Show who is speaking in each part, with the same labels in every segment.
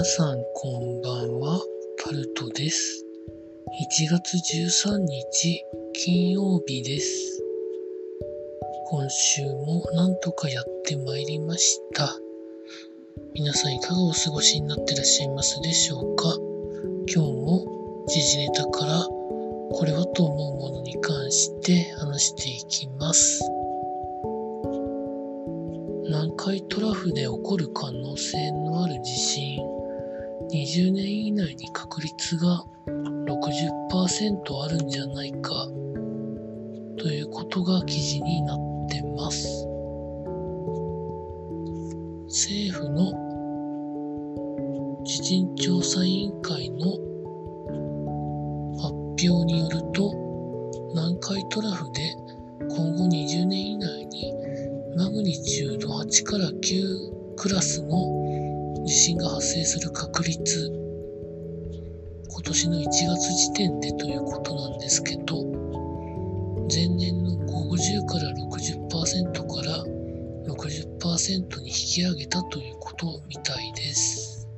Speaker 1: 皆さんこんばんは、タルトです。1月13日金曜日です。今週もなんとかやってまいりました。皆さんいかがお過ごしになってらっしゃいますでしょうか？今日も時事ネタからこれはと思うものに関して話していきます。南海トラフで起こる可能性のある地震20年以内に確率が60%あるんじゃないか。ということが記事になってます。政府の地震調査委員会の発表によると南海トラフで今後20年以内にマグニチュード8から9クラスの地震が発生する確率今年の1月時点でということなんですけど前年の50から60%から60%に引き上げたということみたいです、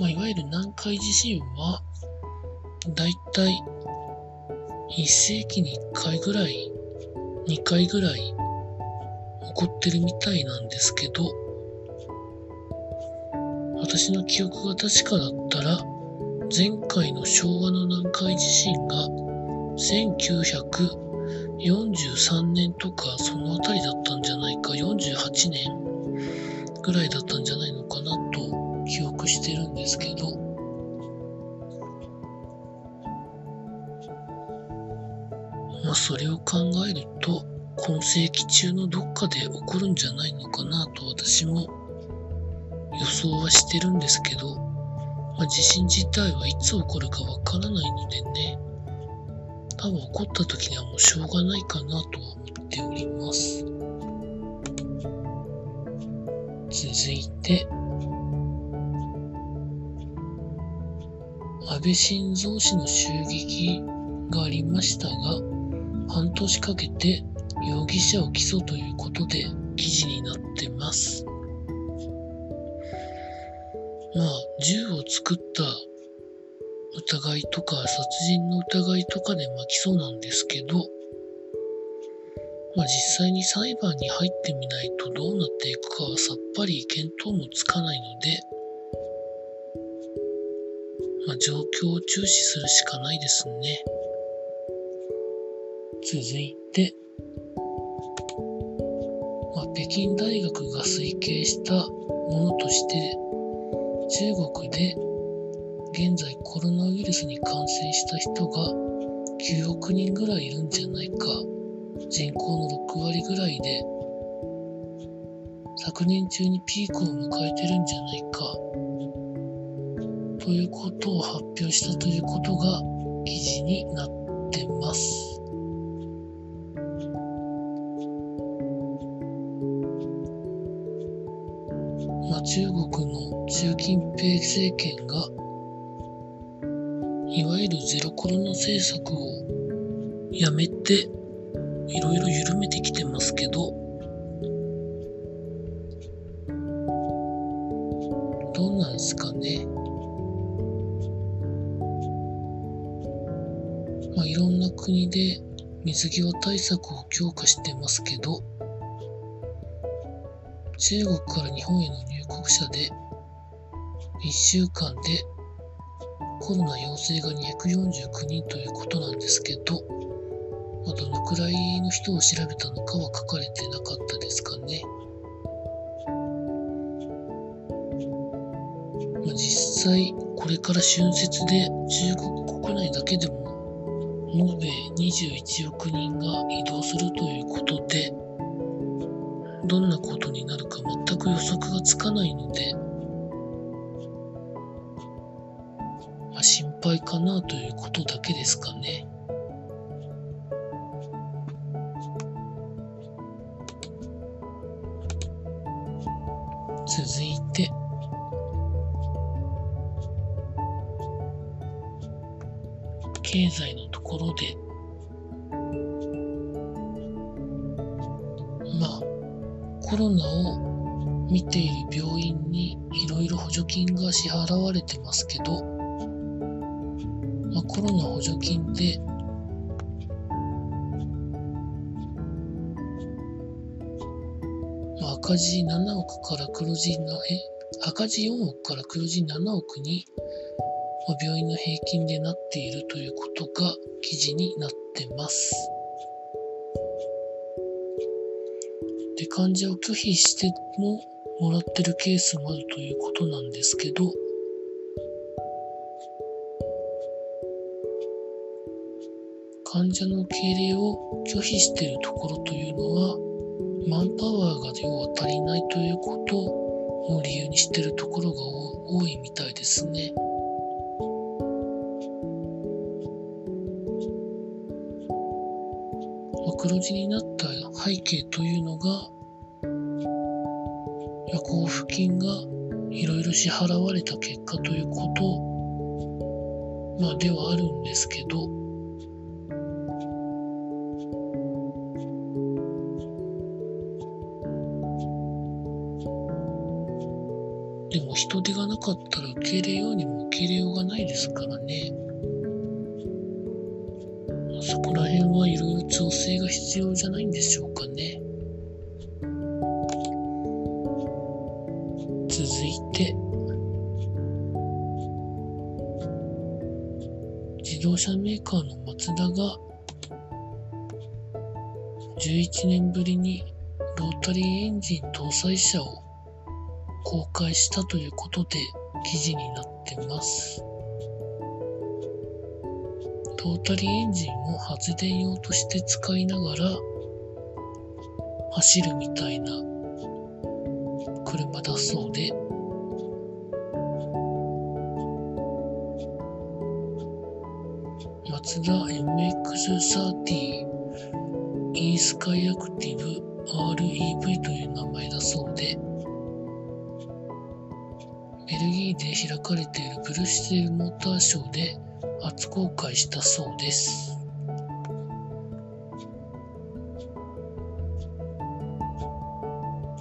Speaker 1: まあ、いわゆる南海地震はだいたい1世紀に1回ぐらい2回ぐらい起こってるみたいなんですけど私の記憶が確かだったら前回の昭和の南海地震が1943年とかそのあたりだったんじゃないか48年ぐらいだったんじゃないのかなと記憶してるんですけどまあそれを考えると今世紀中のどっかで起こるんじゃないのかなと私も予想はしてるんですけど、まあ、地震自体はいつ起こるかわからないのでね、多分起こった時にはもうしょうがないかなとは思っております。続いて、安倍晋三氏の襲撃がありましたが、半年かけて容疑者を起訴ということで記事になってます。まあ、銃を作った疑いとか殺人の疑いとかでまあ起訴なんですけど、まあ実際に裁判に入ってみないとどうなっていくかはさっぱり見当もつかないので、まあ状況を注視するしかないですね。続いて、北京大学が推計したものとして、中国で現在コロナウイルスに感染した人が9億人ぐらいいるんじゃないか。人口の6割ぐらいで、昨年中にピークを迎えてるんじゃないか。ということを発表したということが記事になってます。中国の習近平政権がいわゆるゼロコロナ政策をやめていろいろ緩めてきてますけどどうなんですかね。まあいろんな国で水際対策を強化してますけど中国から日本への入国者で1週間でコロナ陽性が249人ということなんですけど、まあ、どのくらいの人を調べたのかは書かれてなかったですかね。まあ、実際、これから春節で中国国内だけでも延べ21億人が移動するということで、どんなことになるか全く予測がつかないので、まあ、心配かなということだけですかね。続いて、経済のところで、コロナを見ている病院にいろいろ補助金が支払われてますけど、まあ、コロナ補助金でまあ、赤字7億から黒字な、え？赤字4億から黒字7億に、病院の平均でなっているということが記事になってます。患者を拒否してももらってるケースもあるということなんですけど、患者の受け入れを拒否しているところというのは、マンパワーが要は足りないということを理由にしているところが多いみたいですね。黒字になった背景というのが交付金がいろいろ支払われた結果ということ、まあ、ではあるんですけど、でも人手がなかったら受け入れようにも受け入れようがないですからね。そこら辺はいろいろ調整が必要じゃないんでしょうかね。動車メーカーのマツダが11年ぶりにロータリーエンジン搭載車を公開したということで記事になってます。ロータリーエンジンを発電用として使いながら走るみたいな車だそうでツダ MX-30 e スカイアクティブ REV という名前だそうで、ベルギーで開かれているブルシェルモーターショーで初公開したそうです。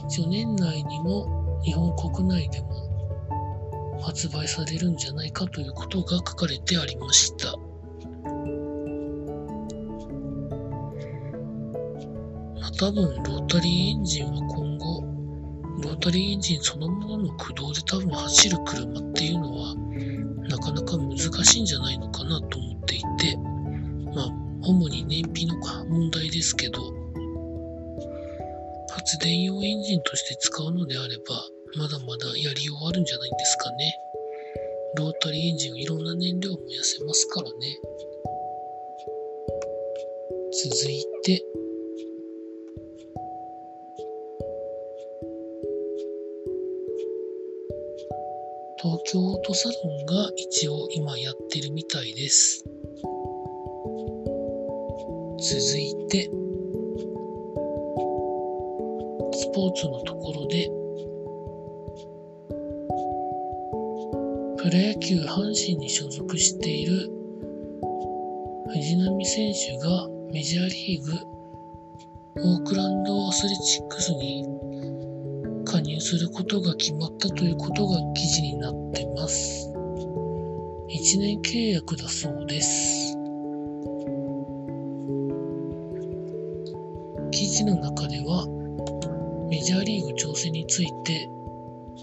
Speaker 1: 一応年内にも日本国内でも発売されるんじゃないかということが書かれてありました。多分ロータリーエンジンは今後、ロータリーエンジンそのものの駆動で多分走る車っていうのは、なかなか難しいんじゃないのかなと思っていて、まあ、主に燃費の問題ですけど、発電用エンジンとして使うのであれば、まだまだやりようあるんじゃないんですかね。ロータリーエンジンはいろんな燃料を燃やせますからね。続いて、京オートサロンが一応今やってるみたいです。続いて、スポーツのところで、プロ野球阪神に所属している藤浪選手がメジャーリーグオークランドアスレチックスに加入することが決まったということが記事になってます。1年契約だそうです。記事の中ではメジャーリーグ挑戦について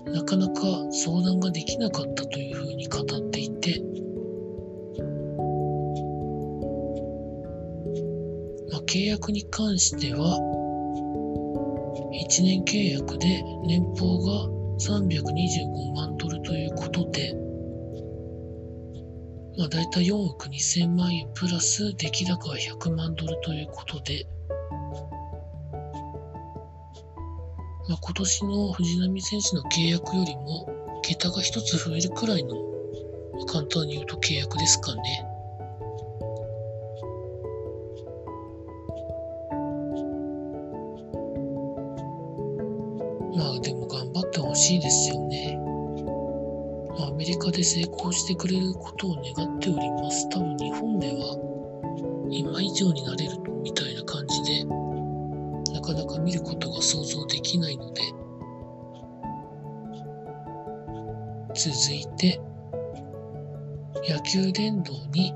Speaker 1: なかなか相談ができなかったというふうに語っていて、まあ、契約に関しては1年契約で年俸が325万ドルということで、まあ大体4億2000万円プラス出来高は100万ドルということで、まあ、今年の藤波選手の契約よりも桁が一つ増えるくらいの、まあ簡単に言うと契約ですかね。まあでも頑張ってほしいですよね。アメリカで成功してくれることを願っております。多分日本では今以上になれるみたいな感じで、なかなか見ることが想像できないので、続いて、野球殿堂に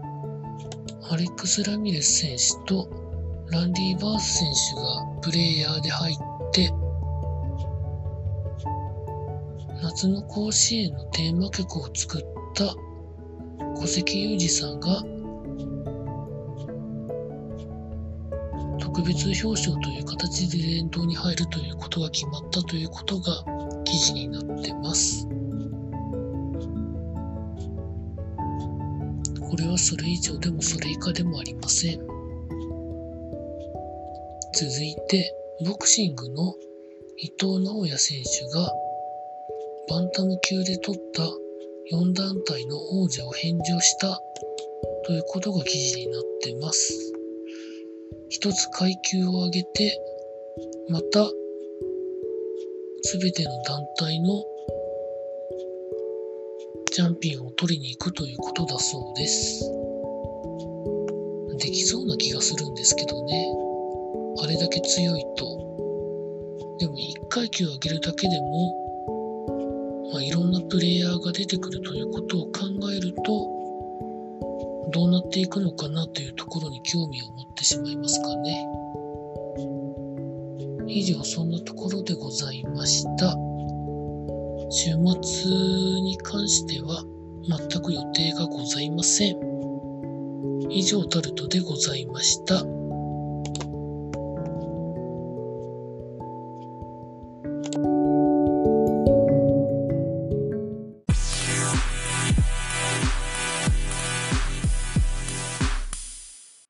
Speaker 1: アレックス・ラミレス選手とランディ・バース選手がプレイヤーで入って、夏の甲子園のテーマ曲を作った小関裕二さんが特別表彰という形で伝統に入るということが決まったということが記事になってます。これはそれ以上でもそれ以下でもありません。続いて、ボクシングの伊藤直也選手がバンタム級で取った4団体の王者を返上したということが記事になってます。一つ階級を上げて、また、すべての団体のチャンピオンを取りに行くということだそうです。できそうな気がするんですけどね。あれだけ強いと。でも1階級上げるだけでも、まあ、いろんなプレイヤーが出てくるということを考えると、どうなっていくのかなというところに興味を持ってしまいますかね。以上そんなところでございました。週末に関しては全く予定がございません。以上タルトでございました。